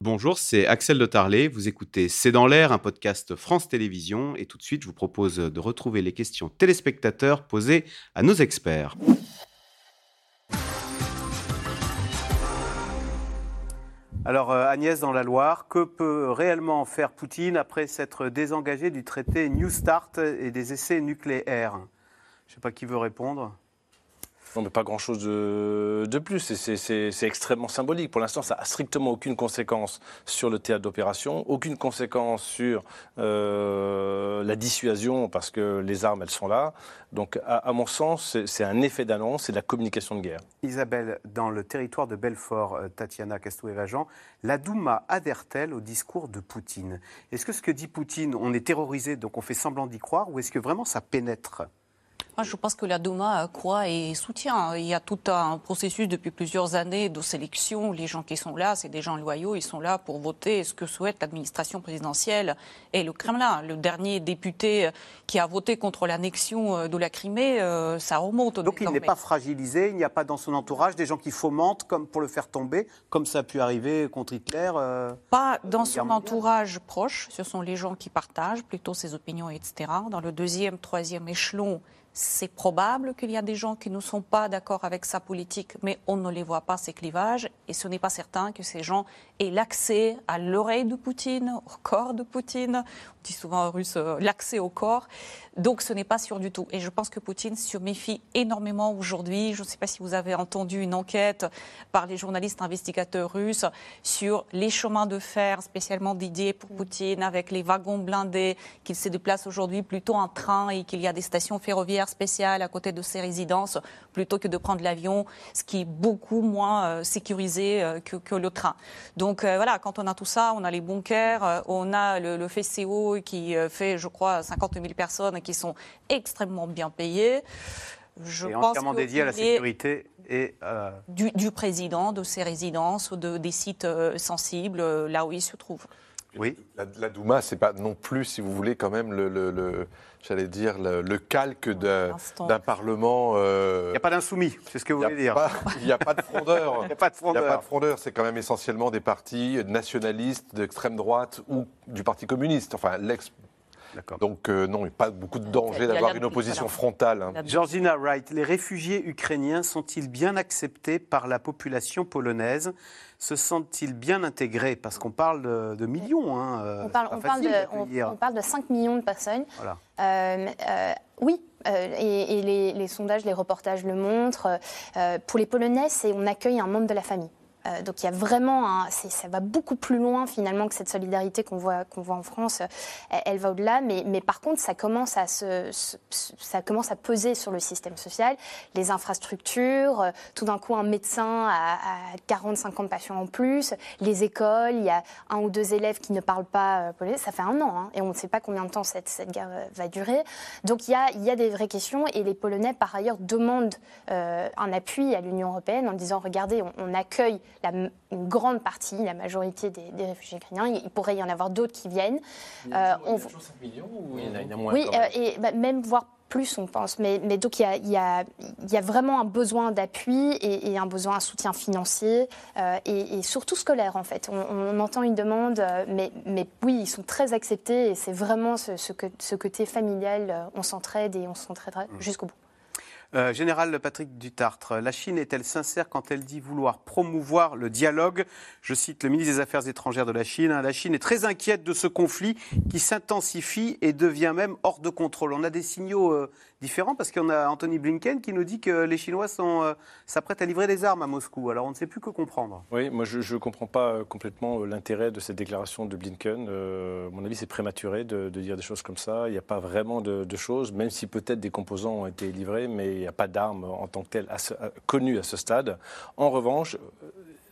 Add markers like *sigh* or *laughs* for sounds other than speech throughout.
Bonjour, c'est Axel de Tarlet. Vous écoutez C'est dans l'air, un podcast France Télévisions. Et tout de suite, je vous propose de retrouver les questions téléspectateurs posées à nos experts. Alors euh, Agnès dans la Loire, que peut réellement faire Poutine après s'être désengagé du traité New Start et des essais nucléaires? Je ne sais pas qui veut répondre. Non, mais pas grand-chose de, plus. C'est extrêmement symbolique. Pour l'instant, ça n'a strictement aucune conséquence sur le théâtre d'opération, aucune conséquence sur euh, la dissuasion, parce que les armes, elles sont là. Donc, à, mon sens, c'est un effet d'annonce, c'est de la communication de guerre. Isabelle, dans le territoire de Belfort, euh, Tatiana Castoué-Vajan, la Douma adhère-t-elle au discours de Poutine? Est-ce que ce que dit Poutine, on est terrorisé, donc on fait semblant d'y croire, ou est-ce que vraiment ça pénètre? Je pense que la Douma croit et soutient. Il y a tout un processus depuis plusieurs années de sélection. Les gens qui sont là, c'est des gens loyaux. Ils sont là pour voter ce que souhaite l'administration présidentielle et le Kremlin. Le dernier député qui a voté contre l'annexion euh, de la Crimée, euh, ça remonte. Donc il n'est pas fragilisé. Il n'y a pas dans son entourage des gens qui fomentent comme pour le faire tomber, comme ça a pu arriver contre Hitler. Euh, pas dans son entourage proche. Ce sont les gens qui partagent plutôt ses opinions, etc. Dans le deuxième, troisième échelon c'est probable qu'il y a des gens qui ne sont pas d'accord avec sa politique, mais on ne les voit pas, ces clivages, et ce n'est pas certain que ces gens aient l'accès à l'oreille de Poutine, au corps de Poutine, on dit souvent en russe euh, l'accès au corps. Donc ce n'est pas sûr du tout. Et je pense que Poutine se méfie énormément aujourd'hui. Je ne sais pas si vous avez entendu une enquête par les journalistes investigateurs russes sur les chemins de fer spécialement dédiés pour Poutine, avec les wagons blindés, qu'il se déplace aujourd'hui plutôt en train et qu'il y a des stations ferroviaires spéciales à côté de ses résidences plutôt que de prendre l'avion, ce qui est beaucoup moins euh, sécurisé euh, que, le train. Donc voilà, quand on a tout ça, on a les bunkers, on a le, le FCO qui fait, je crois, 50 000 personnes qui sont extrêmement bien payés. Je et pense entièrement dédiés à la sécurité et euh, du, président, de ses résidences, de, des sites euh, sensibles, euh, là où il se trouve. Oui. La, la Douma, c'est pas non plus, si vous voulez, quand même le, le, j'allais dire le, calque d'un parlement. Il n'y a pas d'insoumis, c'est ce que vous voulez dire. Il n'y *laughs* a pas de frondeur. Il n'y a pas de frondeur. Il n'y a pas de frondeur. C'est quand même essentiellement des partis nationalistes d'extrême droite ou du Parti communiste. Enfin, l'ex donc euh, non, il n'y a pas beaucoup de danger d'avoir une opposition frontale. Hein. Georgina Wright, les réfugiés ukrainiens sont-ils bien acceptés par la population polonaise? Se sentent-ils bien intégrés? Parce qu'on parle de, millions. Hein, euh, on, parle, de, 5 millions de personnes. Euh, oui, et, les, sondages, les reportages le montrent. pour les Polonais, on accueille un membre de la famille. Euh, donc il y a vraiment, ça va beaucoup plus loin finalement que cette solidarité qu'on voit, qu'on voit en France. Elle, va au-delà, mais, mais, par contre ça commence à se, ça commence à peser sur le système social, les infrastructures. Euh, tout d'un coup, un médecin a, 40-50 patients en plus, les écoles, il y a un ou deux élèves qui ne parlent pas euh, polonais. Ça fait un an, hein, et on ne sait pas combien de temps cette, cette guerre va durer. Donc il y a, y a des vraies questions, et les Polonais par ailleurs demandent un appui à l'Union européenne en disant regardez, on accueille une grande partie, la majorité des, réfugiés ukrainiens. Il, pourrait y en avoir d'autres qui viennent. Il y a euh, toujours 5 millions ou il y en a, moins Oui, euh, et bah, même voire plus, on pense. Mais, mais donc, il y, a, vraiment un besoin d'appui et, un besoin de soutien financier euh, et, surtout scolaire, en fait. On, entend une demande, mais, mais, oui, ils sont très acceptés et c'est vraiment ce, ce, que, ce côté familial. On s'entraide et on s'entraidera mmh. jusqu'au bout. Euh, Général Patrick Dutartre, la Chine est-elle sincère quand elle dit vouloir promouvoir le dialogue? Je cite le ministre des Affaires étrangères de la Chine. Hein, la Chine est très inquiète de ce conflit qui s'intensifie et devient même hors de contrôle. On a des signaux euh, différents parce qu'on a Anthony Blinken qui nous dit que les Chinois euh, s'apprêtent à livrer des armes à Moscou. Alors on ne sait plus que comprendre. Oui, moi je ne comprends pas complètement l'intérêt de cette déclaration de Blinken. à mon avis, c'est prématuré de, dire des choses comme ça. Il n'y a pas vraiment de, de choses, même si peut-être des composants ont été livrés, mais il n'y a pas d'armes en tant que telles connues à ce stade. En revanche,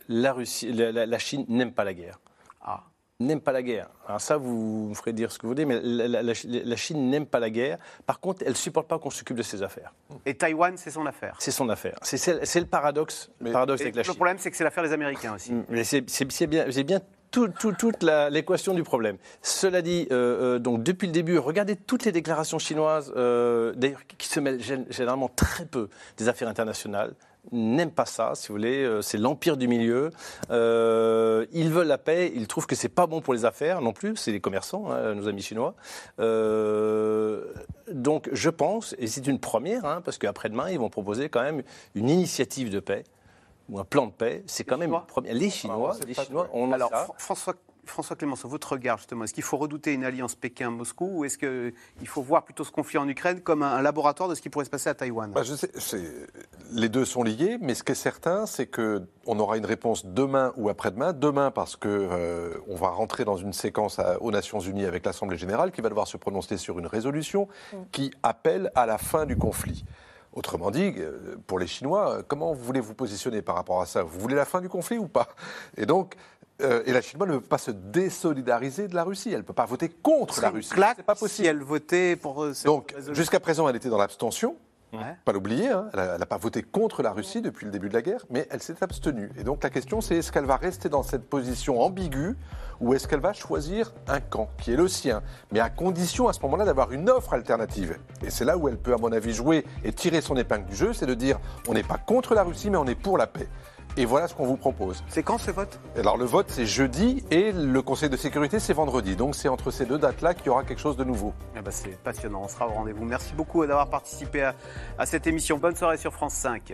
la, Russie, la, Chine n'aime pas la guerre. Ah. N'aime pas la guerre. Alors ça, vous me ferez dire ce que vous voulez, mais la, Chine n'aime pas la guerre. Par contre, elle ne supporte pas qu'on s'occupe de ses affaires. Et Taïwan, c'est son affaire. C'est son affaire. C'est le paradoxe, paradoxe avec la Chine. Le problème, c'est que c'est l'affaire des Américains aussi. Mais c'est bien, bien toute l'équation du problème. Cela dit, euh, euh, donc depuis le début, regardez toutes les déclarations chinoises, euh, d'ailleurs qui se mêlent généralement très peu des affaires internationales, n'aiment pas ça, si vous voulez. Euh, c'est l'empire du milieu. Ils veulent la paix. Ils trouvent que c'est pas bon pour les affaires non plus. C'est les commerçants, hein, nos amis chinois. Donc, je pense, et c'est une première, hein, parce qu'après-demain, ils vont proposer quand même une initiative de paix ou un plan de paix. C'est quand même une première. Les Chinois, les Chinois, on Alors, François François Clémenceau, votre regard justement, est-ce qu'il faut redouter une alliance Pékin-Moscou ou est-ce qu'il faut voir plutôt ce conflit en Ukraine comme un, laboratoire de ce qui pourrait se passer à Taïwan? Bah, je sais, Les deux sont liés, mais ce qui est certain, c'est qu'on aura une réponse demain ou après-demain. Demain parce qu'on euh, va rentrer dans une séquence aux Nations Unies avec l'Assemblée générale qui va devoir se prononcer sur une résolution mm. qui appelle à la fin du conflit. Autrement dit, euh, pour les Chinois, comment vous voulez vous positionner par rapport à ça? Vous voulez la fin du conflit ou pas? Et donc, euh, et la Chine ne peut pas se désolidariser de la Russie. Elle ne peut pas voter contre la Russie. C'est pas possible. Si elle votait pour. Euh, Donc, jusqu'à présent, elle était dans l'abstention. Pas l'oublier, hein. elle n'a pas voté contre la Russie depuis le début de la guerre, mais elle s'est abstenue. Et donc la question, c'est est-ce qu'elle va rester dans cette position ambiguë ou est-ce qu'elle va choisir un camp qui est le sien, mais à condition à ce moment-là d'avoir une offre alternative. Et c'est là où elle peut, à mon avis, jouer et tirer son épingle du jeu, c'est de dire on n'est pas contre la Russie, mais on est pour la paix. Et voilà ce qu'on vous propose. C'est quand ce vote? Alors le vote c'est jeudi et le Conseil de sécurité c'est vendredi. Donc c'est entre ces deux dates-là qu'il y aura quelque chose de nouveau. Eh ben, c'est passionnant, on sera au rendez-vous. Merci beaucoup d'avoir participé à, à cette émission. Bonne soirée sur France 5.